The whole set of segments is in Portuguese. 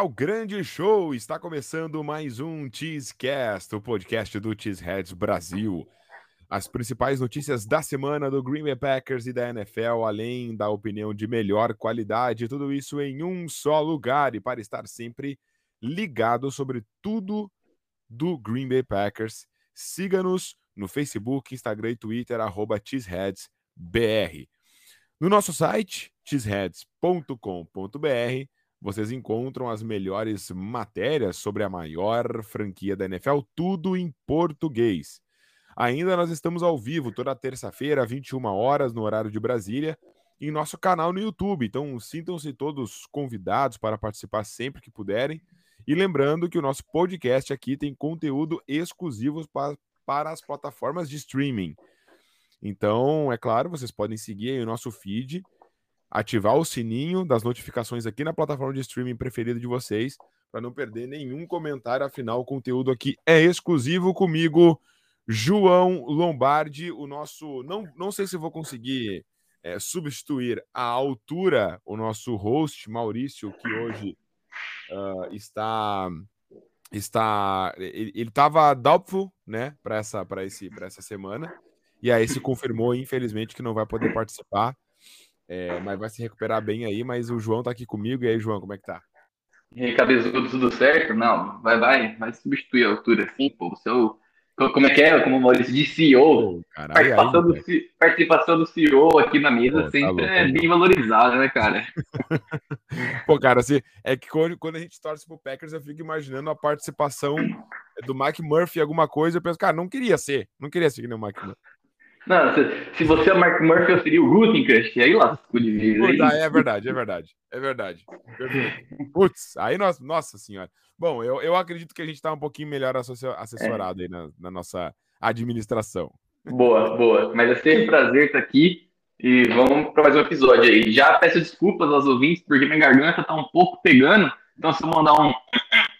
ao grande show! Está começando mais um Cheesecast, o podcast do Cheeseheads Brasil. As principais notícias da semana do Green Bay Packers e da NFL, além da opinião de melhor qualidade, tudo isso em um só lugar e para estar sempre ligado sobre tudo do Green Bay Packers. Siga-nos no Facebook, Instagram e Twitter, arroba cheeseheadsbr. No nosso site, cheeseheads.com.br, vocês encontram as melhores matérias sobre a maior franquia da NFL, tudo em português. Ainda nós estamos ao vivo toda terça-feira, 21 horas, no horário de Brasília, em nosso canal no YouTube. Então, sintam-se todos convidados para participar sempre que puderem. E lembrando que o nosso podcast aqui tem conteúdo exclusivo para, para as plataformas de streaming. Então, é claro, vocês podem seguir o nosso feed ativar o sininho das notificações aqui na plataforma de streaming preferida de vocês, para não perder nenhum comentário. Afinal, o conteúdo aqui é exclusivo comigo, João Lombardi, o nosso. Não, não sei se vou conseguir é, substituir a altura o nosso host, Maurício, que hoje uh, está. está ele estava doubtful, né, para essa, essa semana. E aí se confirmou, infelizmente, que não vai poder participar. É, mas vai se recuperar bem aí, mas o João tá aqui comigo. E aí, João, como é que tá? E aí, tudo certo? Não, vai, vai, vai substituir a altura assim, pô. O seu, como é que é? Como o Maurício de CEO. Caralho, participação, aí, do, participação do CEO aqui na mesa pô, tá sempre tá é bem valorizada, né, cara? pô, cara, assim, é que quando, quando a gente torce pro Packers, eu fico imaginando a participação do Mike Murphy em alguma coisa. Eu penso, cara, não queria ser, não queria ser que nem o Mike Murphy. Não, se, se, você é o Mark Murphy, eu seria o Gutenkast, aí lascou de vez. Aí. Puta, é verdade, é verdade. É verdade. Putz, aí nós, nossa senhora. Bom, eu, eu acredito que a gente está um pouquinho melhor assessorado é. aí na, na, nossa administração. Boa, boa. Mas é sempre um prazer estar aqui e vamos para mais um episódio aí. Já peço desculpas aos ouvintes, porque minha garganta está um pouco pegando, então se eu mandar um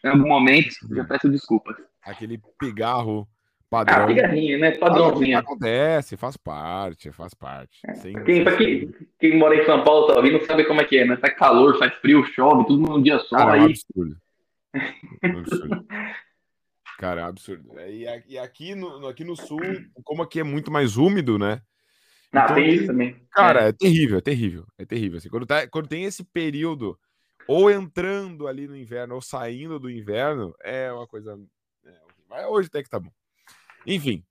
em algum momento, já peço desculpas. Aquele pigarro Padrão. Ah, pigarrinha, né? Padrãozinho. Acontece, faz parte, faz parte. É. Sem, quem, quem, quem, mora em São Paulo tá ouvindo sabe como é que é, né? Tá calor, faz frio, chove, tudo num dia só. Cara, aí... é um absurdo. É um absurdo. Cara, é um absurdo. E, e aqui, no, aqui no sul, como aqui é muito mais úmido, né? Ah, então, tem isso também. Cara, é. é. terrível, é terrível. É terrível. Assim, quando, tá, quando tem esse período, ou entrando ali no inverno, ou saindo do inverno, é uma coisa. É, mas hoje até que tá bom. Enfim,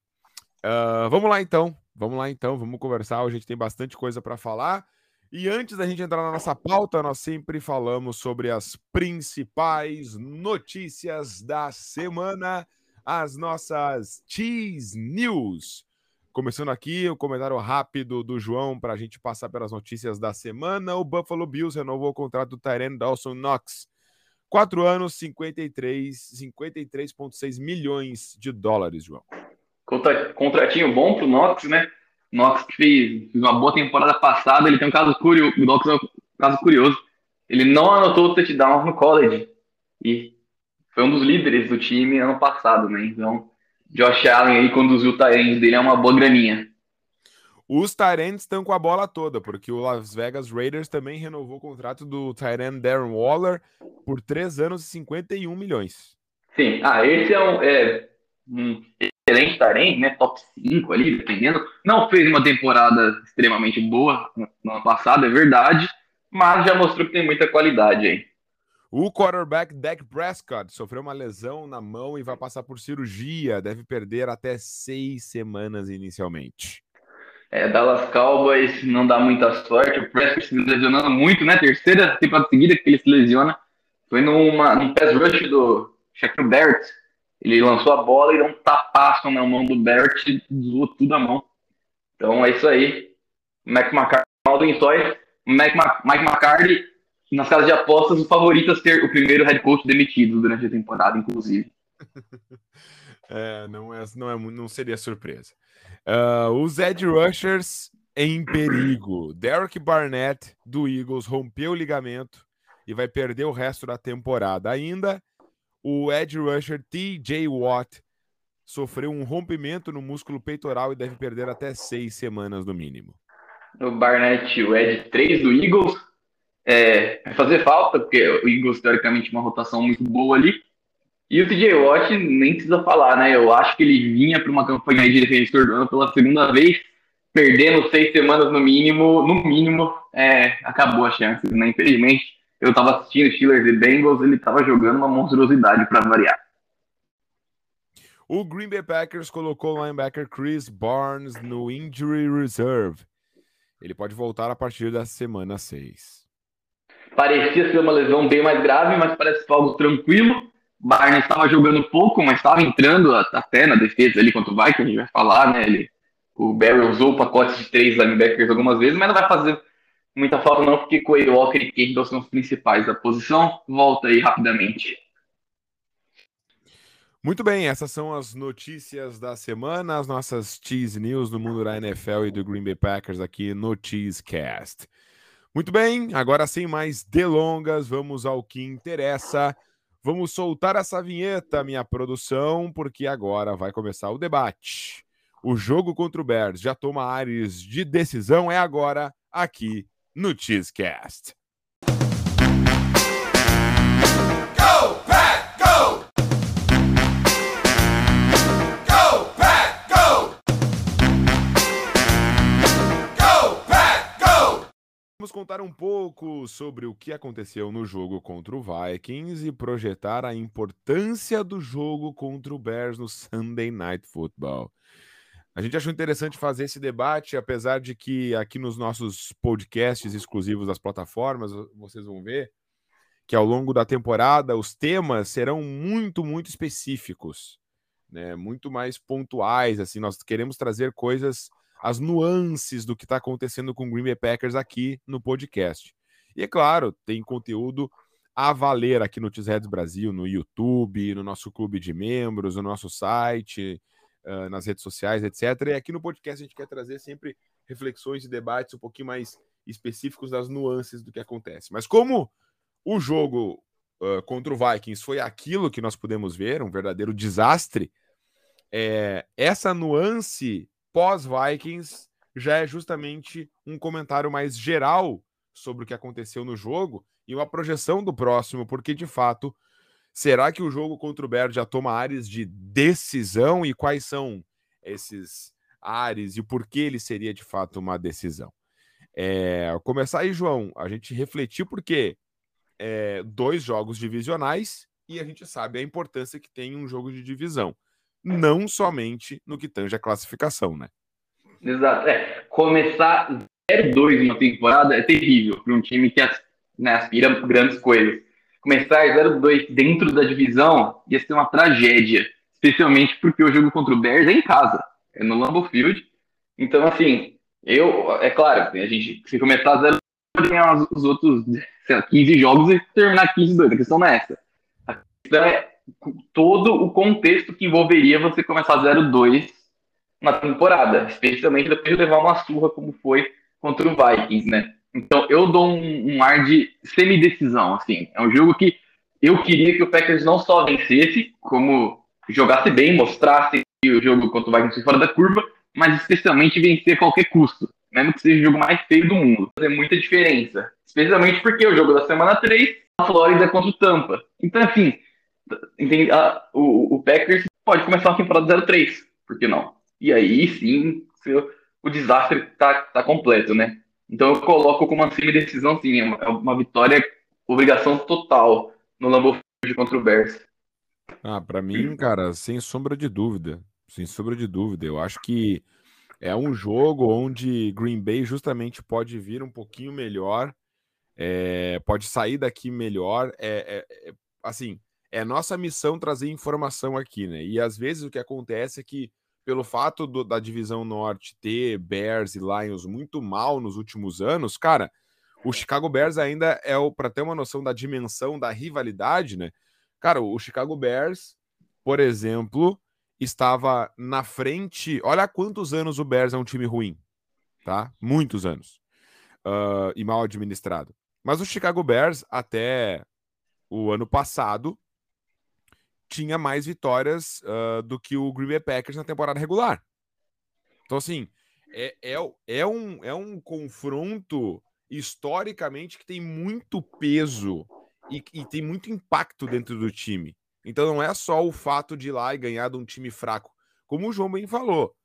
uh, vamos lá então. Vamos lá então, vamos conversar. Hoje a gente tem bastante coisa para falar. E antes da gente entrar na nossa pauta, nós sempre falamos sobre as principais notícias da semana, as nossas Cheese News. Começando aqui, o comentário rápido do João para a gente passar pelas notícias da semana. O Buffalo Bills renovou o contrato do Tyrene Dawson Knox. Quatro anos, 53, 53,6 milhões de dólares, João. Contra, contratinho bom pro Knox, né? Knox que fez, fez, uma boa temporada passada, ele tem um caso curioso, o Knox é um caso curioso. Ele não anotou touchdown no college e foi um dos líderes do time ano passado, né? Então, Josh Allen aí conduziu o Tyrande dele é uma boa graninha. Os Tyrants estão com a bola toda, porque o Las Vegas Raiders também renovou o contrato do Tyrant Darren Waller por 3 anos e 51 milhões. Sim, ah, esse é um, é, um excelente Tyrant, né? Top 5 ali, dependendo. Não fez uma temporada extremamente boa no ano passado, é verdade, mas já mostrou que tem muita qualidade aí. O quarterback Dak Prescott sofreu uma lesão na mão e vai passar por cirurgia. Deve perder até seis semanas inicialmente. É, Dallas Cowboys não dá muita sorte. O Prescott se lesionando muito, né? Terceira temporada seguida que ele se lesiona. Foi numa, num pass rush do Shaquille Barrett. Ele lançou a bola e deu um tapaço na mão do Barrett e zoou tudo a mão. Então é isso aí. Mac McCarthy, Alden Toy, Mac, Mike McCarthy, nas casas de apostas, o favorito a ser o primeiro head coach demitido durante a temporada, inclusive. É, não, é, não, é, não seria surpresa. Uh, os Edge Rushers em perigo. Derek Barnett, do Eagles, rompeu o ligamento e vai perder o resto da temporada. Ainda, o Edge Rusher TJ Watt sofreu um rompimento no músculo peitoral e deve perder até seis semanas no mínimo. O Barnett, o Edge 3 do Eagles, é, vai fazer falta, porque o Eagles, teoricamente, uma rotação muito boa ali. E o TJ Watt nem precisa falar, né? Eu acho que ele vinha para uma campanha de defensor do ano pela segunda vez, perdendo seis semanas no mínimo, no mínimo, é, acabou a chance, né? Infelizmente, eu estava assistindo Steelers e Bengals, ele estava jogando uma monstruosidade para variar. O Green Bay Packers colocou o linebacker Chris Barnes no Injury Reserve. Ele pode voltar a partir da semana 6. Parecia ser uma lesão bem mais grave, mas parece algo tranquilo. Barnes estava jogando pouco, mas estava entrando até na defesa ali contra o Vikings, a gente vai falar, né? Ele, o Barry usou o pacote de três linebackers algumas vezes, mas não vai fazer muita falta não, porque Coelho Walker e Kendall são os principais da posição. Volta aí rapidamente. Muito bem, essas são as notícias da semana, as nossas Cheese News do mundo da NFL e do Green Bay Packers aqui no Cheesecast. Muito bem, agora sem mais delongas, vamos ao que interessa. Vamos soltar essa vinheta, minha produção, porque agora vai começar o debate. O jogo contra o Bears já toma áreas de decisão, é agora aqui no Cheesecast. Vamos contar um pouco sobre o que aconteceu no jogo contra o Vikings e projetar a importância do jogo contra o Bears no Sunday Night Football. A gente achou interessante fazer esse debate, apesar de que aqui nos nossos podcasts exclusivos das plataformas, vocês vão ver que ao longo da temporada os temas serão muito, muito específicos, né? Muito mais pontuais, assim, nós queremos trazer coisas as nuances do que está acontecendo com o Green Bay Packers aqui no podcast. E é claro, tem conteúdo a valer aqui no Cheeseheads Brasil, no YouTube, no nosso clube de membros, no nosso site, uh, nas redes sociais, etc. E aqui no podcast a gente quer trazer sempre reflexões e debates um pouquinho mais específicos das nuances do que acontece. Mas como o jogo uh, contra o Vikings foi aquilo que nós pudemos ver, um verdadeiro desastre, é, essa nuance pós-Vikings já é justamente um comentário mais geral sobre o que aconteceu no jogo e uma projeção do próximo, porque de fato, será que o jogo contra o Bears já toma áreas de decisão? E quais são esses áreas e por que ele seria de fato uma decisão? É, começar aí, João, a gente refletiu porque é, dois jogos divisionais e a gente sabe a importância que tem um jogo de divisão não somente no que tange a classificação, né? Exato. É, começar 0-2 uma temporada é terrível para um time que né, aspira grandes coisas. Começar 0-2 dentro da divisão ia ser uma tragédia, especialmente porque o jogo contra o Bears é em casa, é no Lambeau Field. Então, assim, eu, é claro, a gente, se começar 0 ganhar os outros lá, 15 jogos e terminar 15-2. A questão não é essa. A questão é todo o contexto que envolveria você começar 0-2 na temporada, especialmente depois de levar uma surra como foi contra o Vikings, né? Então eu dou um, um ar de semidecisão, assim. É um jogo que eu queria que o Packers não só vencesse, como jogasse bem, mostrasse que o jogo contra o Vikings foi fora da curva, mas especialmente vencer a qualquer custo, mesmo que seja o jogo mais feio do mundo. Fazer muita diferença. Especialmente porque o jogo da semana 3, a Flórida contra o Tampa. Então, assim, entende? Ah, o, o Packers pode começar uma temporada 0-3, por que não? E aí sim, o desastre tá, tá completo, né? Então eu coloco como uma semi-decisão, sim, é uma, é uma, vitória, obrigação total no Lambeau Field contra o Bears. Ah, para mim, cara, sem sombra de dúvida, sem sombra de dúvida, eu acho que é um jogo onde Green Bay justamente pode vir um pouquinho melhor, é, pode sair daqui melhor, é, é, é assim, é nossa missão trazer informação aqui, né? E às vezes o que acontece é que, pelo fato do, da divisão norte ter Bears e Lions muito mal nos últimos anos, cara, o Chicago Bears ainda é o, para ter uma noção da dimensão da rivalidade, né? Cara, o Chicago Bears, por exemplo, estava na frente. Olha há quantos anos o Bears é um time ruim, tá? Muitos anos. Uh, e mal administrado. Mas o Chicago Bears, até o ano passado, tinha mais vitórias uh, do que o Green Bay Packers na temporada regular. Então, assim, é, é, é, um, é um confronto historicamente que tem muito peso e, e, tem muito impacto dentro do time. Então não é só o fato de ir lá e ganhar de um time fraco. Como o João bem falou,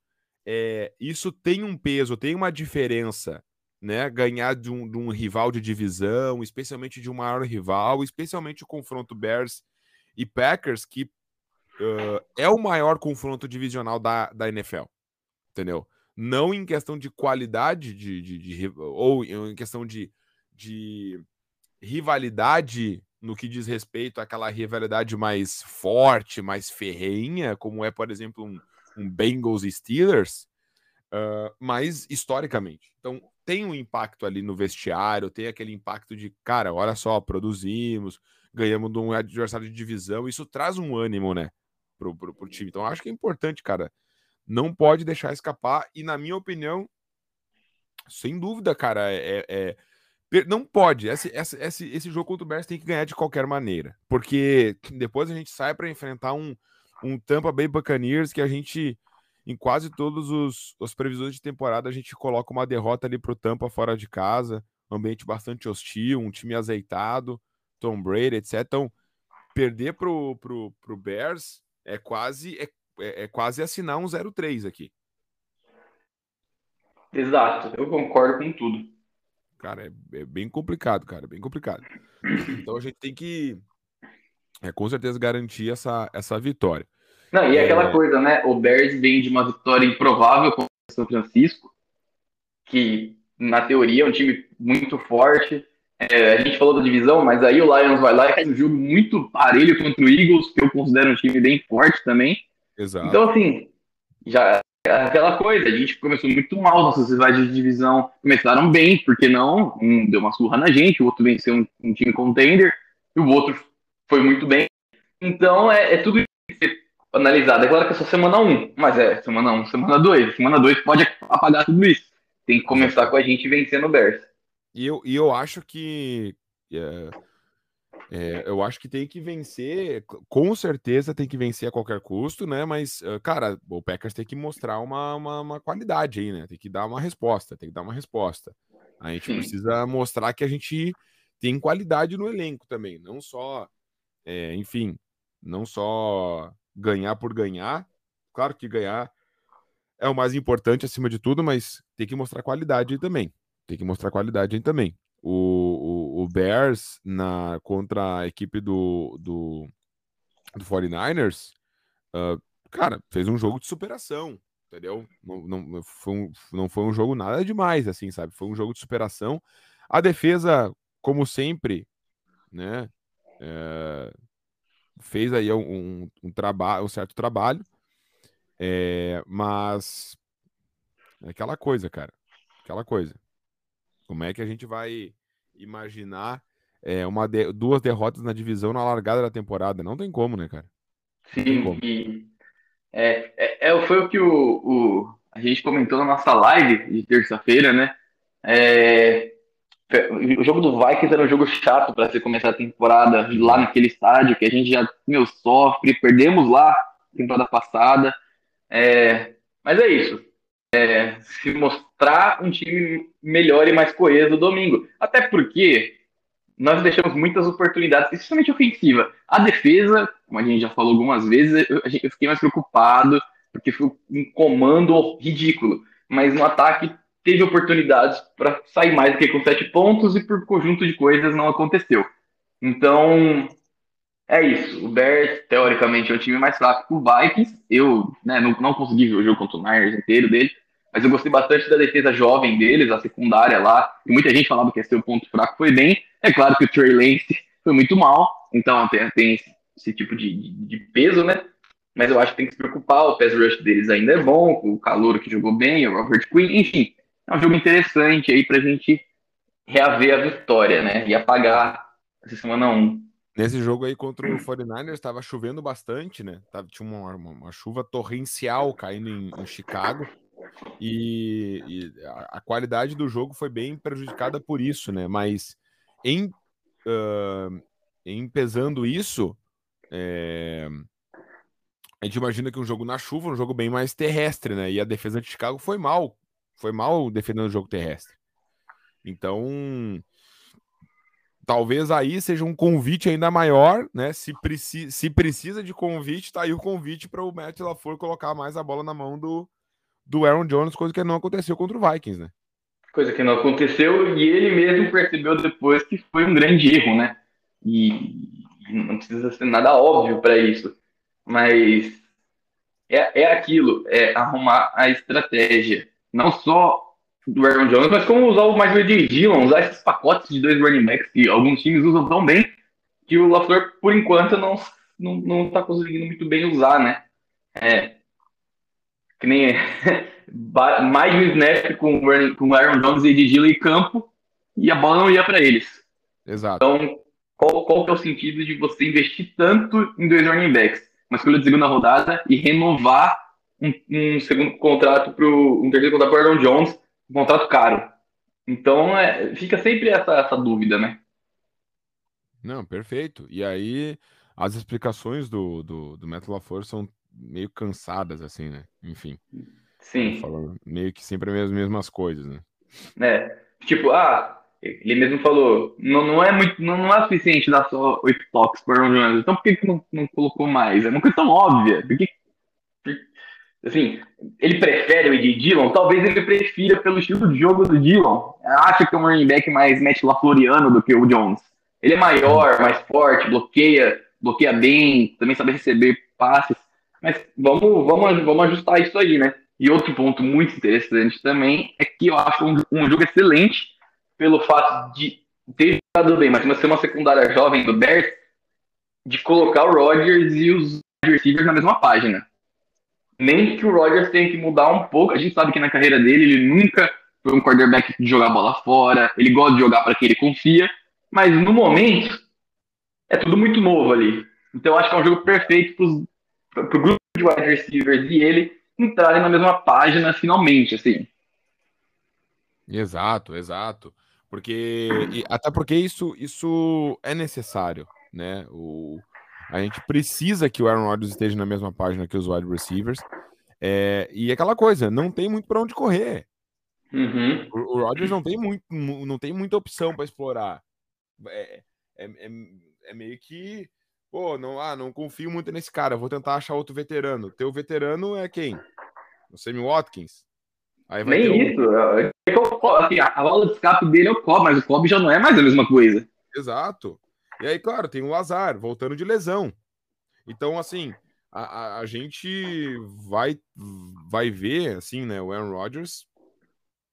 é, isso tem um peso, tem uma diferença, né? Ganhar de um, de um rival de divisão, especialmente de um maior rival, especialmente o confronto Bears e Packers, que uh, é o maior confronto divisional da, da NFL, entendeu? Não em questão de qualidade de, de, de ou em questão de, de rivalidade no que diz respeito àquela rivalidade mais forte, mais ferrenha, como é, por exemplo, um, um Bengals e Steelers, uh, mas historicamente. Então, tem um impacto ali no vestiário, tem aquele impacto de, cara, olha só, produzimos, ganhamos de um adversário de divisão, isso traz um ânimo, né, pro, pro, pro time. Então, acho que é importante, cara, não pode deixar escapar, e na minha opinião, sem dúvida, cara, é, é não pode. Esse, esse, esse, jogo contra o Bears tem que ganhar de qualquer maneira. Porque depois a gente sai para enfrentar um, um Tampa Bay Buccaneers que a gente, em quase todos os, os previsões de temporada, a gente coloca uma derrota ali pro Tampa fora de casa. Um ambiente bastante hostil, um time azeitado, Tom Brady, etc. Então, perder pro, pro, pro Bears é quase, é, é, é quase assinar um 0-3 aqui. Exato, eu concordo com tudo. Cara, é, é, bem complicado, cara, bem complicado. Então a gente tem que, é, com certeza, garantir essa, essa vitória. Não, e é... aquela coisa, né? O Bears vem de uma vitória improvável contra o São Francisco, que na teoria é um time muito forte. É, a gente falou da divisão, mas aí o Lions vai lá e faz um jogo muito parelho contra o Eagles, que eu considero um time bem forte também. Exato. Então, assim, já aquela coisa, a gente começou muito mal, nossas rivais de divisão começaram bem, porque não? Um deu uma surra na gente, o outro venceu um, um time contender, e o outro foi muito bem. Então é, é tudo analisado. É claro que é só semana 1, um, mas é semana 1, um, semana 2. Semana 2 pode apagar tudo isso. Tem que começar com a gente vencendo o Bears. E eu, e eu acho que. É é, eu acho que tem que vencer, com certeza tem que vencer a qualquer custo, né? Mas, cara, o Packers tem que mostrar uma, uma, uma qualidade aí, né? Tem que dar uma resposta, tem que dar uma resposta. A gente Sim. precisa mostrar que a gente tem qualidade no elenco também, não só, é, enfim, não só ganhar por ganhar. Claro que ganhar é o mais importante acima de tudo, mas tem que mostrar qualidade também. Tem que mostrar qualidade aí também o, o, o Bears na, contra a equipe do, do, do 49ers, uh, cara, fez um jogo de superação, entendeu? Não, não, foi um, não foi um jogo nada demais, assim, sabe? Foi um jogo de superação. A defesa, como sempre, né? É, fez aí um, um, um trabalho, um certo trabalho, é, mas aquela coisa, cara, aquela coisa. Como é que a gente vai imaginar é, uma de, duas derrotas na divisão na largada da temporada? Não tem como, né, cara? Sim, e, é, é, é, foi o que o, o, a gente comentou na nossa live de terça-feira, né? É, o jogo do Vikings era um jogo chato para você começar a temporada lá naquele estádio que a gente já meu, sofre, perdemos lá temporada passada. É, mas é isso é, se mostrar um time melhor e mais coeso domingo. Até porque nós deixamos muitas oportunidades, especialmente ofensiva. A defesa, como a gente já falou algumas vezes, eu, fiquei mais preocupado, porque foi um comando ridículo. Mas no ataque teve oportunidades para sair mais do que com sete pontos e por conjunto de coisas não aconteceu. Então, é isso. O Bears, teoricamente, é o time mais fraco que o Vikings. Eu né, não, não consegui ver o jogo contra o Niners inteiro dele, mas eu gostei bastante da defesa jovem deles, a secundária lá, e muita gente falava que o ponto fraco, foi bem. É claro que o Trey Lance foi muito mal, então tem, tem esse, tipo de, de, peso, né? Mas eu acho que tem que se preocupar, o pass rush deles ainda é bom, o calor que jogou bem, o Robert Quinn, enfim, é um jogo interessante aí pra gente reaver a vitória, né? E apagar essa semana 1. Nesse jogo aí contra o 49ers, estava chovendo bastante, né? Tava, tinha uma, uma, uma chuva torrencial caindo em, em Chicago. E, e a, qualidade do jogo foi bem prejudicada por isso, né? Mas em, uh, em pesando isso, é, a gente imagina que um jogo na chuva, um jogo bem mais terrestre, né? E a defesa de Chicago foi mal, foi mal defendendo o jogo terrestre. Então, talvez aí seja um convite ainda maior, né? Se, preci se precisa de convite, tá aí o convite para o Matt LaFleur colocar mais a bola na mão do, do Aaron Jones, coisa que não aconteceu contra o Vikings, né? Coisa que não aconteceu e ele mesmo percebeu depois que foi um grande erro, né? E não precisa ser nada óbvio para isso, mas é, é aquilo, é arrumar a estratégia, não só do Aaron Jones, mas como usar o mais de Dillon, usar esses pacotes de dois running backs que alguns times usam tão bem que o LaFleur, por enquanto, não, não, não tá conseguindo muito bem usar, né? É, que nem mais um snap com, com Aaron Jones e de Dillon em campo e a bola não ia para eles. Exato. Então, qual, qual que é o sentido de você investir tanto em dois running backs? Uma escolha de segunda rodada e renovar um, um segundo contrato para um terceiro contrato para Aaron Jones um contrato caro. Então, é, fica sempre essa, essa dúvida, né? Não, perfeito. E aí, as explicações do, do, do Metal Force são meio cansadas, assim, né? Enfim. Sim. Falando meio que sempre as mesmas coisas, né? É. Tipo, ah, ele mesmo falou, não, não é muito, não, não é suficiente dar só oito toques por Aaron Jones. Então por que, que não, não colocou mais? É uma coisa tão óbvia. Por que, assim, ele prefere o Ed Dillon? Talvez ele prefira pelo estilo de jogo do Dillon. Acha que é um running back mais Matt LaFloriano do que o Jones. Ele é maior, mais forte, bloqueia, bloqueia bem, também sabe receber passes. Mas vamos, vamos, vamos ajustar isso aí, né? E outro ponto muito interessante também é que eu acho um, um jogo excelente pelo fato de ter jogado bem, mas ser uma secundária jovem do Bears, de colocar o Rodgers e os receivers na mesma página nem que o Rodgers tenha que mudar um pouco. A gente sabe que na carreira dele ele nunca foi um quarterback de jogar bola fora, ele gosta de jogar para quem ele confia, mas no momento é tudo muito novo ali. Então acho que é um jogo perfeito para o grupo de wide receivers e ele entrarem na mesma página finalmente, assim. Exato, exato. Porque até porque isso isso é necessário, né? O, a gente precisa que o Aaron Rodgers esteja na mesma página que os wide receivers. É, e aquela coisa, não tem muito para onde correr. Uhum. O, o Rodgers não tem, muito, não tem muita opção para explorar. É, é, é, é, meio que, pô, não, ah, não confio muito nesse cara, vou tentar achar outro veterano. Teu veterano é quem? O Sammy Watkins? Aí vai Nem isso. Um... Assim, a bola de escape dele é o Cobb, mas o Cobb já não é mais a mesma coisa. Exato. E aí, claro, tem o Lazar voltando de lesão. Então, assim, a, a, a, gente vai, vai ver, assim, né, o Aaron Rodgers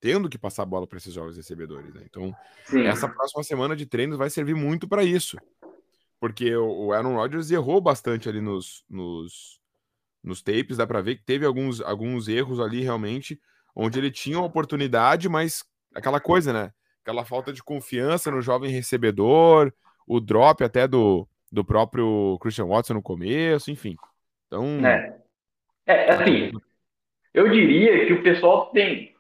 tendo que passar a bola para esses jovens recebedores. Né? Então, Sim. essa próxima semana de treinos vai servir muito para isso. Porque o, Aaron Rodgers errou bastante ali nos, nos, nos tapes, dá para ver que teve alguns, alguns erros ali realmente, onde ele tinha uma oportunidade, mas aquela coisa, né? Aquela falta de confiança no jovem recebedor, o drop até do, do próprio Christian Watson no começo, enfim. Então. É. é, assim, eu diria que o pessoal tem,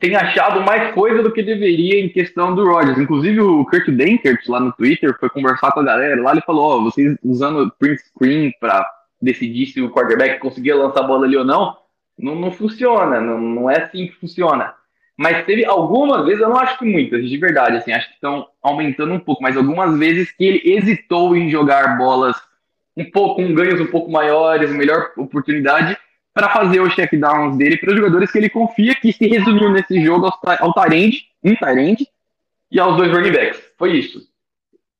tem achado mais coisa do que deveria em questão do Rodgers. Inclusive, o Kirk Dankert lá no Twitter foi conversar com a galera lá. Ele falou: Ó, oh, vocês usando print screen para decidir se o quarterback conseguia lançar a bola ali ou não, não, não funciona. Não, não é assim que funciona. Mas teve algumas vezes, eu não acho que muitas, de verdade, assim, acho que estão aumentando um pouco, mas algumas vezes que ele hesitou em jogar bolas um pouco, com ganhos um pouco maiores, melhor oportunidade, para fazer os checkdowns dele para os jogadores que ele confia, que se resumiu nesse jogo ao, ao Tyrande, um Tyrande, e aos dois running backs. Foi isso.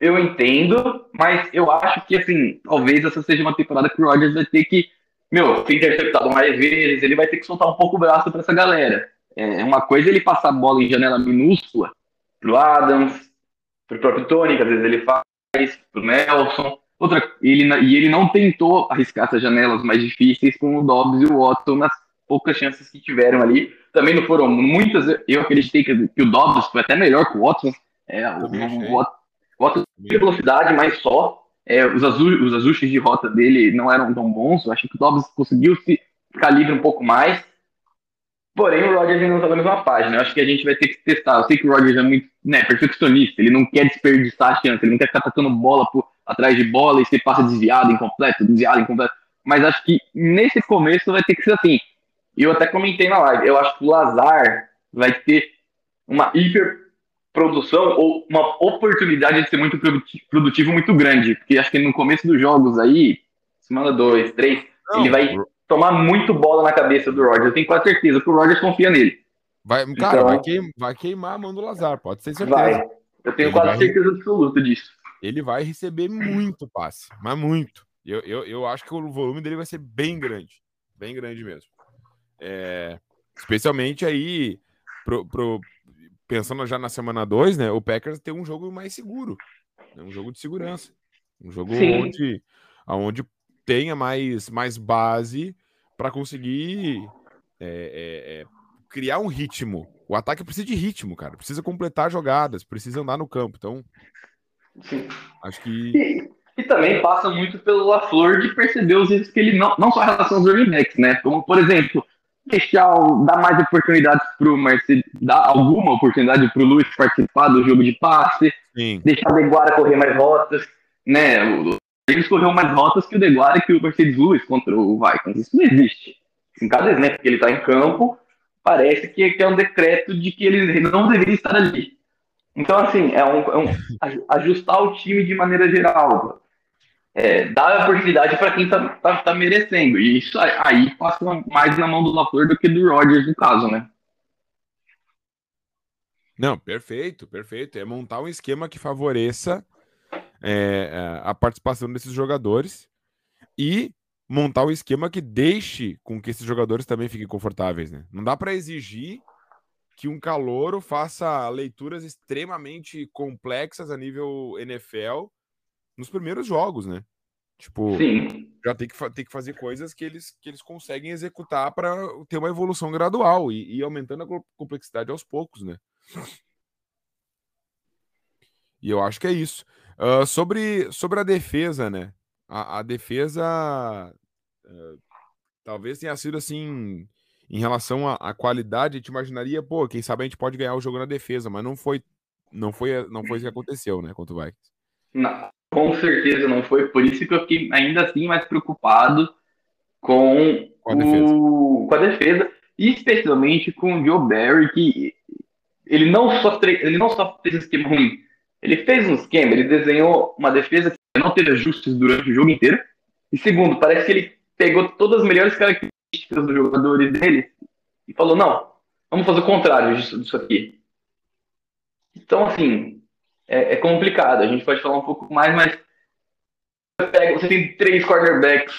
Eu entendo, mas eu acho que, assim, talvez essa seja uma temporada que o Rodgers vai ter que, meu, ser interceptado mais vezes, ele vai ter que soltar um pouco o braço para essa galera. É uma coisa ele passar a bola em janela minúscula pro Adams, pro próprio Tony, que às vezes ele faz, pro Nelson. Outra, ele, e ele não tentou arriscar essas janelas mais difíceis com o Dobbs e o Watson nas poucas chances que tiveram ali. Também não foram muitas, eu acreditei que, que o Dobbs foi até melhor que o Watson. É, o, o, o Watson tinha velocidade, mas só. É, os, os ajustes de rota dele não eram tão bons. Eu acho que o Dobbs conseguiu se ficar livre um pouco mais. Porém, o Rodgers ainda não está na mesma página. Eu acho que a gente vai ter que testar. Eu sei que o Rodgers é muito né, perfeccionista, ele não quer desperdiçar a chance, ele não quer ficar tacando bola por, atrás de bola e você passa desviado, incompleto, desviado, incompleto. Mas acho que nesse começo vai ter que ser assim. E eu até comentei na live, eu acho que o Lazar vai ter uma hiper produção ou uma oportunidade de ser muito produtivo muito grande. Porque acho que no começo dos jogos aí, semana 2, 3, ele vai tomar muito bola na cabeça do Rodgers. Eu tenho quase certeza que o Rodgers confia nele. Vai, cara, então, vai, queimar, vai, queimar, a mão do Lazar, pode ter certeza. Vai. Eu tenho ele quase vai, certeza absoluta disso. Ele vai receber muito passe, mas muito. Eu, eu, eu acho que o volume dele vai ser bem grande. Bem grande mesmo. É, especialmente aí, pro, pro, pensando já na semana 2, né? O Packers tem um jogo mais seguro. Né, um jogo de segurança. Um jogo Sim. onde, onde tenha mais, mais base para conseguir é, é, é, criar um ritmo. O ataque precisa de ritmo, cara. Precisa completar jogadas, precisa andar no campo. Então, Sim. acho que. E, e também passa muito pelo LaFleur de perceber os erros que ele não. Não só em relação aos running backs, né? Como, por exemplo, deixar, dar mais oportunidades para o Marcelo, dar alguma oportunidade para o Luiz participar do jogo de passe, Sim. deixar o Deguara correr mais rotas, né? Davis correu mais rotas que o Deguara e que o Mercedes Lewis contra o Vikings. Isso não existe. Em cada exemplo que ele está em campo, parece que, é um decreto de que ele não deveria estar ali. Então, assim, é um, é um ajustar o time de maneira geral é, dá oportunidade para quem tá, tá, tá, merecendo. E isso aí passa mais na mão do LaFleur do que do Rodgers, no caso, né? Não, perfeito, perfeito. É montar um esquema que favoreça é, é a participação desses jogadores e montar um esquema que deixe com que esses jogadores também fiquem confortáveis, né? Não dá para exigir que um calouro faça leituras extremamente complexas a nível NFL nos primeiros jogos, né? Tipo, Sim. já tem que, tem que fazer coisas que eles, que eles conseguem executar para ter uma evolução gradual e, e aumentando a complexidade aos poucos, né? E eu acho que é isso. Uh, sobre, sobre a defesa, né? A, a defesa uh, talvez tenha sido assim, em relação à qualidade, a gente imaginaria, pô, quem sabe a gente pode ganhar o jogo na defesa, mas não foi, não foi, não foi isso que aconteceu, né, contra o Vikings. Não, com certeza não foi. Por isso que eu fiquei ainda assim mais preocupado com, com, a, defesa. O, com a defesa, e especialmente com o Joe Barry, que ele não só, ele não só fez um esquema ruim, ele fez um esquema, ele desenhou uma defesa que não teve ajustes durante o jogo inteiro. E segundo, parece que ele pegou todas as melhores características dos jogadores dele e falou: não, vamos fazer o contrário disso, disso aqui. Então, assim, é, é, complicado. A gente pode falar um pouco mais, mas você tem três quarterbacks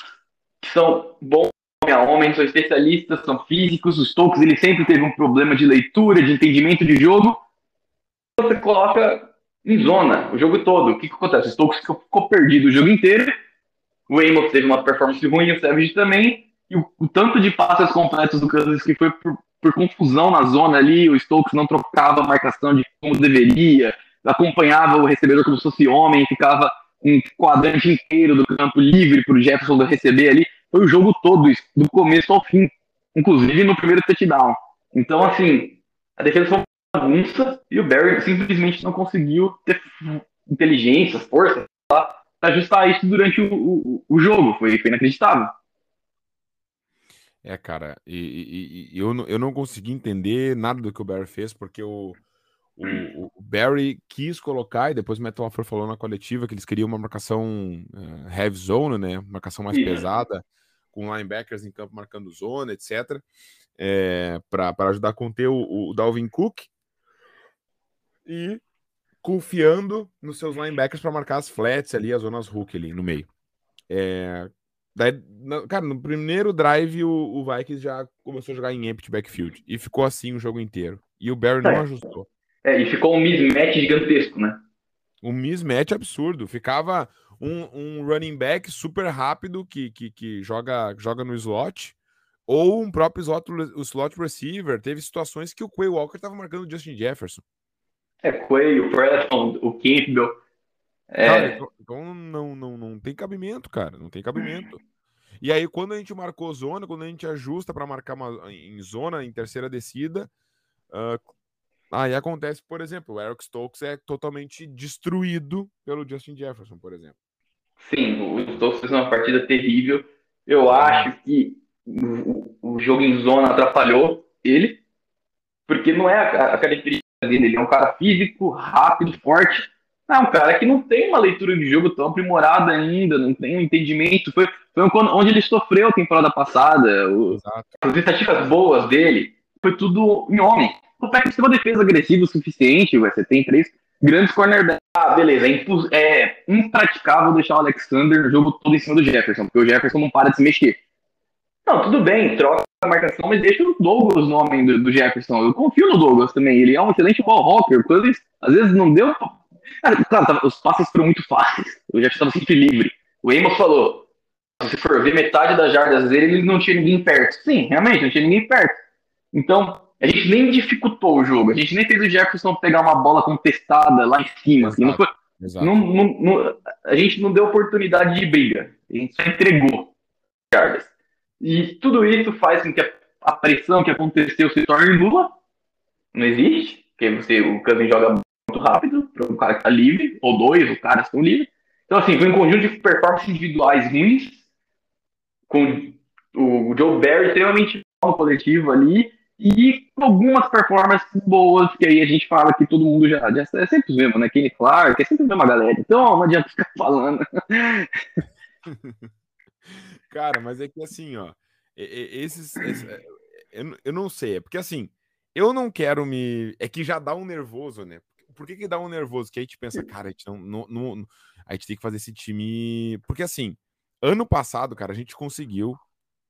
que são bons homem a homem, são especialistas, são físicos. Os Stokes ele sempre teve um problema de leitura, de entendimento de jogo. Você coloca em zona o jogo todo. O que, que acontece? O Stokes ficou perdido o jogo inteiro. O Amos teve uma performance ruim, o Savage também. E o, o tanto de passes completos do Kansas que foi por, por confusão na zona ali, o Stokes não trocava a marcação de como deveria, acompanhava o recebedor como se fosse homem, ficava um quadrante inteiro do campo livre para o Jefferson receber ali. Foi o jogo todo, do começo ao fim, inclusive no primeiro touchdown. Então, assim, a defesa foi uma bagunça e o Barry simplesmente não conseguiu ter inteligência, força para ajustar isso durante o, o, o jogo. Foi, foi inacreditável. É, cara, e, e, e, eu, eu não consegui entender nada do que o Barry fez, porque o, o, o, Barry quis colocar, e depois o Matt LaFleur falou na coletiva que eles queriam uma marcação uh, heavy zone, né? Marcação mais yeah. pesada, com linebackers em campo marcando zona, etc. É, para ajudar a conter o, o Dalvin Cook. E confiando nos seus linebackers para marcar as flats ali, as zonas hook ali no meio. É, daí, cara, no primeiro drive o, o, Vikings já começou a jogar em empty backfield e ficou assim o jogo inteiro. E o Barry não é. ajustou. É, e ficou um mismatch gigantesco, né? Um mismatch absurdo. Ficava um, um running back super rápido que, que, que joga, joga no slot, ou um próprio slot, o slot receiver. Teve situações que o Quay Walker estava marcando o Justin Jefferson. É, Quay, o Preston, o Campbell. É... Cara, então, então não, não, não tem cabimento, cara. Não tem cabimento. E aí, quando a gente marcou zona, quando a gente ajusta para marcar uma, em zona, em terceira descida, uh, Aí acontece, por exemplo, o Eric Stokes é totalmente destruído pelo Justin Jefferson, por exemplo. Sim, o Stokes fez uma partida terrível. Eu acho que o, o jogo em zona atrapalhou ele, porque não é a, a característica dele. Ele é um cara físico, rápido, forte. É um cara que não tem uma leitura de jogo tão aprimorada ainda, não tem um entendimento. Foi, foi onde ele sofreu a temporada passada. O, as estatísticas boas dele foi tudo em homem. O Packers tem uma defesa agressiva o suficiente, você tem três grandes cornerbacks. Ah, beleza, é, é impraticável deixar o Alexander no jogo todo em cima do Jefferson, porque o Jefferson não para de se mexer. Não, tudo bem, troca a marcação, mas deixa o Douglas no homem do, do, Jefferson. Eu confio no Douglas também, ele é um excelente ball rocker. Coisas, às vezes não deu. Cara, claro, os passes foram muito fáceis. O Jefferson estava sempre livre. O Amos falou: se for ver metade das jardas dele, ele não tinha ninguém perto. Sim, realmente, não tinha ninguém perto. Então, a gente nem dificultou o jogo. A gente nem fez o Jefferson pegar uma bola contestada lá em cima. Assim, não foi, não, não, não, a gente não deu oportunidade de briga. A gente só entregou jardas. E tudo isso faz com que a, pressão que aconteceu se torne nula. Não existe, porque você, o Cousins joga rápido para um cara que está livre, ou dois, o cara estão livres. Então, assim, foi um conjunto de performances individuais ruins, com o Joe Barry extremamente no coletivo ali, e algumas performances boas, que aí a gente fala que todo mundo já, já é sempre o mesmo, né? Kenny Clark, é sempre a mesma galera. Então não adianta ficar falando. Cara, mas é que assim, ó, esses. esses é, eu, eu não sei, é porque assim, eu não quero me. É que já dá um nervoso, né? Por que, que dá um nervoso? Que a gente pensa, cara, a gente não, não, não, A gente tem que fazer esse time. Porque assim, ano passado, cara, a gente conseguiu,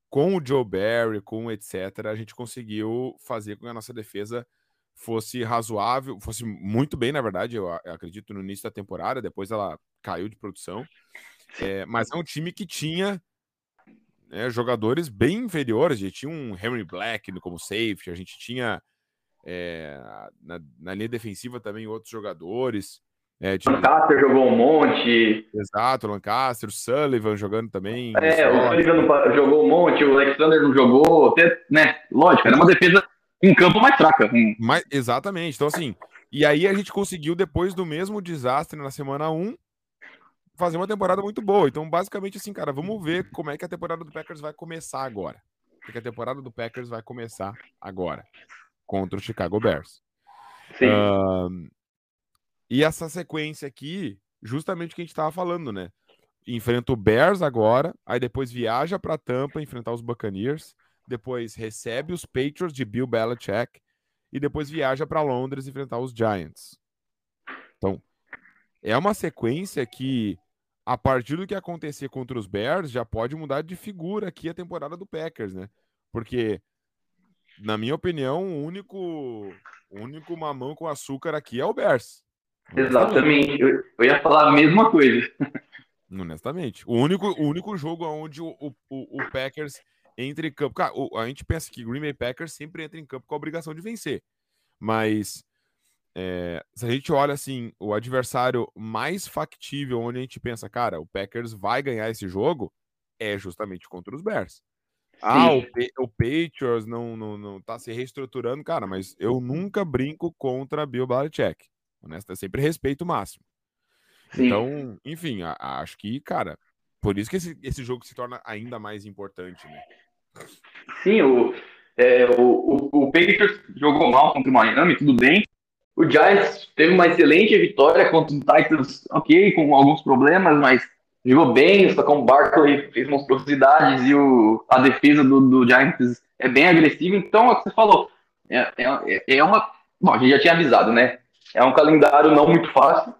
com o Joe Barry, com etc., a gente conseguiu fazer com que a nossa defesa fosse razoável, fosse muito bem, na verdade, eu, eu acredito, no início da temporada, depois ela caiu de produção. É, mas é um time que tinha né, jogadores bem inferiores. A gente tinha um Henry Black como safety, a gente tinha é, na, na, linha defensiva também outros jogadores. É, tinha... Lancaster jogou um monte. Exato, Lancaster, o Sullivan jogando também. É, o Sullivan jogou um monte, o Alexander não jogou, até, né? Lógico, era uma defesa em campo mais fraca. Mas, exatamente, então assim. E aí a gente conseguiu, depois do mesmo desastre na semana 1, fazer uma temporada muito boa. Então, basicamente, assim, cara, vamos ver como é que a temporada do Packers vai começar agora. Porque a temporada do Packers vai começar agora contra o Chicago Bears. Sim. Uh, e essa sequência aqui, justamente o que a gente estava falando, né? Enfrenta o Bears agora, aí depois viaja para Tampa enfrentar os Buccaneers, depois recebe os Patriots de Bill Belichick e depois viaja para Londres enfrentar os Giants. Então, é uma sequência que a partir do que acontecer contra os Bears, já pode mudar de figura aqui a temporada do Packers, né? Porque, na minha opinião, o único, único mamão com açúcar aqui é o Bears. Exatamente. Eu, eu ia falar a mesma coisa. Honestamente. O único, o único jogo onde o, o, o Packers entra em campo. Cara, a gente pensa que Green Bay Packers sempre entra em campo com a obrigação de vencer. Mas é, se a gente olha assim, o adversário mais factível, onde a gente pensa, cara, o Packers vai ganhar esse jogo, é justamente contra os Bears. Ah, o, o, Patriots não, não, não tá se reestruturando, cara, mas eu nunca brinco contra Bill Belichick. Honesto, eu sempre respeito o máximo. Sim. Então, enfim, a, a, acho que, cara, por isso que esse, esse jogo se torna ainda mais importante, né? Sim, o, é, o, o, o Patriots jogou mal contra o Miami, tudo bem, o Giants teve uma excelente vitória contra o Titans, ok, com alguns problemas, mas jogou bem, só com o Barkley fez monstruosidades e o, a defesa do, do Giants é bem agressiva. Então, é o que você falou, é, é, é uma. Bom, a gente já tinha avisado, né? É um calendário não muito fácil.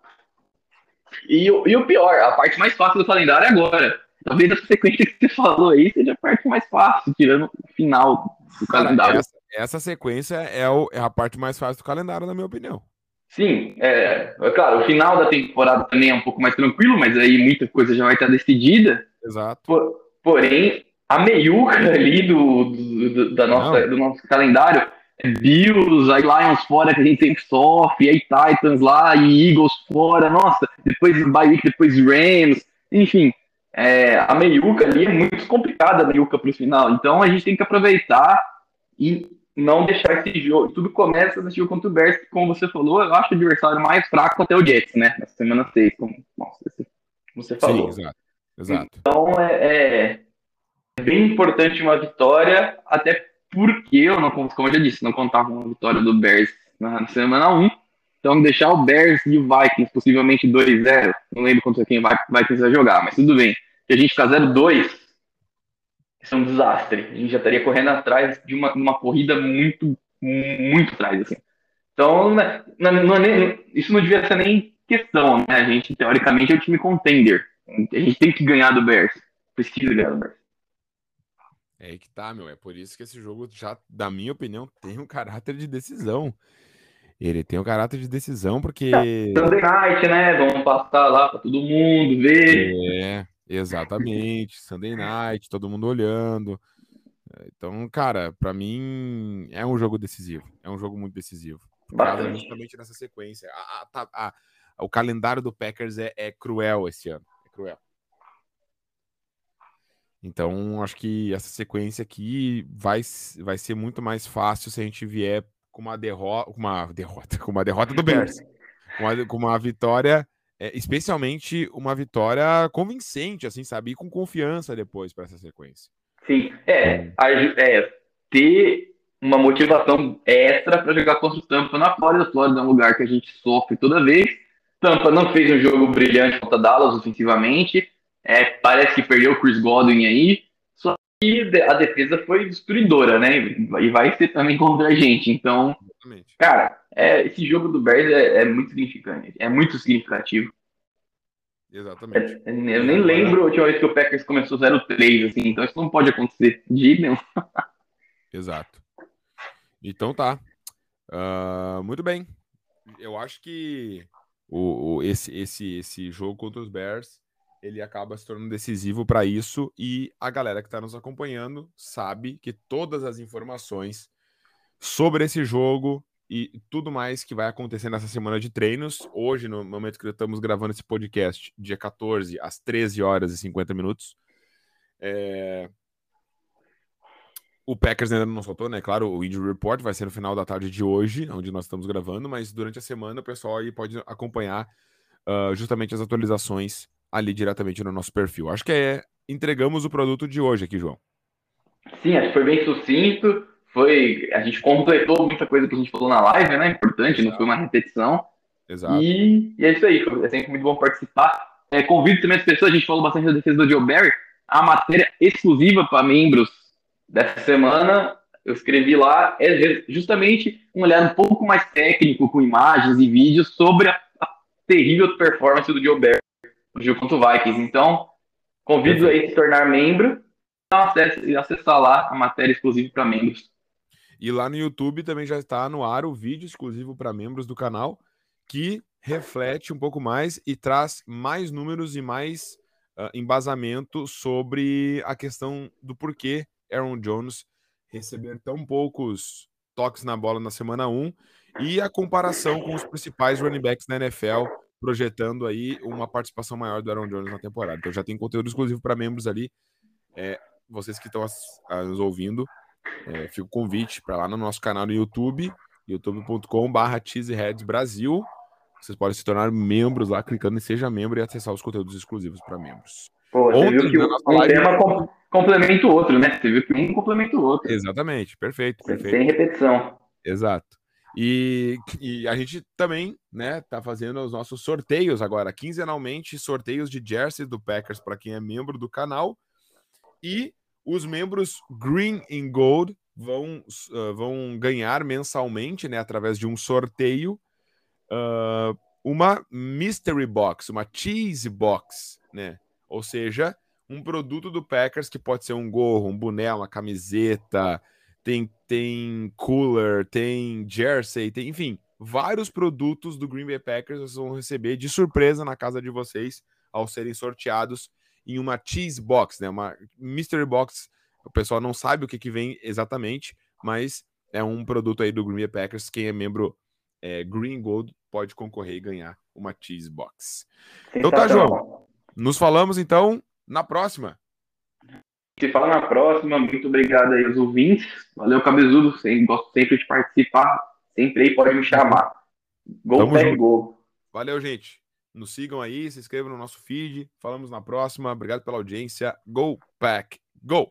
E, e o pior, a parte mais fácil do calendário é agora. Talvez a sequência que você falou aí seja a parte mais fácil, tirando o final do calendário. Essa, essa sequência é, o, é, a parte mais fácil do calendário, na minha opinião. Sim, é, é, claro, o final da temporada também é um pouco mais tranquilo, mas aí muita coisa já vai estar decidida. Exato. Por, porém, a meiuca ali do, do, do da nossa, do nosso calendário é Bills, aí Lions fora que a gente sempre sofre, aí Titans lá, e Eagles fora, nossa, depois Bye depois Rams, enfim, é, a meiuca ali é muito complicada a meiuca para o final, então a gente tem que aproveitar e não deixar esse jogo. Tudo começa nesse jogo contra o Bears, como você falou, eu acho o adversário mais fraco até o Jets, né? Na semana 6, como nossa, você falou. Sim, exato. exato. Então é, é, bem importante uma vitória, até porque eu não, como eu já disse, não contava uma vitória do Bears na semana 1. Então, deixar o Bears e o Vikings, possivelmente 2-0. Não lembro contra quem vai, Vikings vai jogar, mas tudo bem. Se a gente ficar 0-2, isso é um desastre. A gente já estaria correndo atrás de uma, uma corrida muito, muito atrás, assim. Então, não, não, não, isso não devia ser nem questão, né? A gente, teoricamente, é o time contender. A gente tem que ganhar do Bears. Precisa ganhar do Bears. É aí que tá, meu. É por isso que esse jogo já, na minha opinião, tem um caráter de decisão. Ele tem um caráter de decisão porque. Sunday night, né? Vamos passar lá para todo mundo ver. É, exatamente. Sunday night, todo mundo olhando. Então, cara, para mim é um jogo decisivo. É um jogo muito decisivo. Justamente nessa sequência. A, a, tá, a, o calendário do Packers é, é cruel esse ano. É cruel. Então, acho que essa sequência aqui vai, vai ser muito mais fácil se a gente vier com uma derrota, com uma derrota, com uma derrota do Bears, com uma, com uma vitória, é, especialmente uma vitória convincente, assim, sabe, e com confiança depois para essa sequência. Sim, é, é, ter uma motivação extra para jogar contra o Tampa na Flórida. Flórida é um lugar que a gente sofre toda vez. Tampa não fez um jogo brilhante contra Dallas ofensivamente. É, parece que perdeu o Chris Godwin aí, só que a defesa foi destruidora, né? E vai ser também contra a gente. Então, Exatamente. cara, é, esse jogo do Bears é, é, muito significante, é muito significativo. Exatamente. É, eu nem lembro a última vez que o Packers começou 0-3, assim, então isso não pode acontecer de nenhum. Exato. Então tá. Uh, muito bem. Eu acho que o, o, esse, esse, esse jogo contra os Bears ele acaba se tornando decisivo para isso e a galera que está nos acompanhando sabe que todas as informações sobre esse jogo e tudo mais que vai acontecer nessa semana de treinos, hoje, no momento que estamos gravando esse podcast, dia 14, às 13 horas e 50 minutos, é... o Packers ainda não soltou, né? Claro, o Injury Report vai ser no final da tarde de hoje, onde nós estamos gravando, mas durante a semana o pessoal aí pode acompanhar uh, justamente as atualizações ali diretamente no nosso perfil. Acho que é entregamos o produto de hoje aqui, João. Sim, acho que foi bem sucinto. Foi, a gente completou muita coisa que a gente falou na live, né? Importante, Exato. não foi uma repetição. Exato. E, e, é isso aí, é sempre muito bom participar. É, convido também as pessoas, a gente falou bastante da defesa do Joe Barry, a matéria exclusiva para membros dessa semana, eu escrevi lá, é justamente um olhar um pouco mais técnico, com imagens e vídeos, sobre a, a terrível performance do Joe Barry no jogo contra o Vikings. Então, convido aí a se tornar membro e acessar lá a matéria exclusiva para membros. E lá no YouTube também já está no ar o vídeo exclusivo para membros do canal, que reflete um pouco mais e traz mais números e mais uh, embasamento sobre a questão do porquê Aaron Jones receber tão poucos toques na bola na semana 1 e a comparação com os principais running backs da NFL projetando aí uma participação maior do Aaron Jones na temporada. Então já tem conteúdo exclusivo para membros ali. É, vocês que estão nos ouvindo, é, fica o convite para lá no nosso canal no YouTube, youtube.com/barra Brasil. Vocês podem se tornar membros lá, clicando em Seja Membro e acessar os conteúdos exclusivos para membros. Pô, você Ontem, viu que um live... tema complementa o outro, né? Você viu que um complementa o outro. Exatamente, perfeito. perfeito. Sem repetição. Exato. E, e, a gente também, né, tá fazendo os nossos sorteios agora, quinzenalmente, sorteios de jerseys do Packers para quem é membro do canal. E os membros Green and Gold vão, uh, vão ganhar mensalmente, né, através de um sorteio, uh, uma Mystery Box, uma Cheese Box, né? Ou seja, um produto do Packers que pode ser um gorro, um boné, uma camiseta, tem, tem cooler, tem jersey, tem, enfim, vários produtos do Green Bay Packers vocês vão receber de surpresa na casa de vocês ao serem sorteados em uma cheese box, né? Uma mystery box. O pessoal não sabe o que, que vem exatamente, mas é um produto aí do Green Bay Packers. Quem é membro é, Green Gold pode concorrer e ganhar uma cheese box. Então tá, João. Nos falamos então na próxima. Se fala na próxima. Muito obrigado aí aos ouvintes. Valeu, Cabezudo. Sempre, gosto sempre de participar. Sempre aí pode me chamar. Gol, pé, gol. Valeu, gente. Nos sigam aí, se inscrevam no nosso feed. Falamos na próxima. Obrigado pela audiência. Go Pack. Go!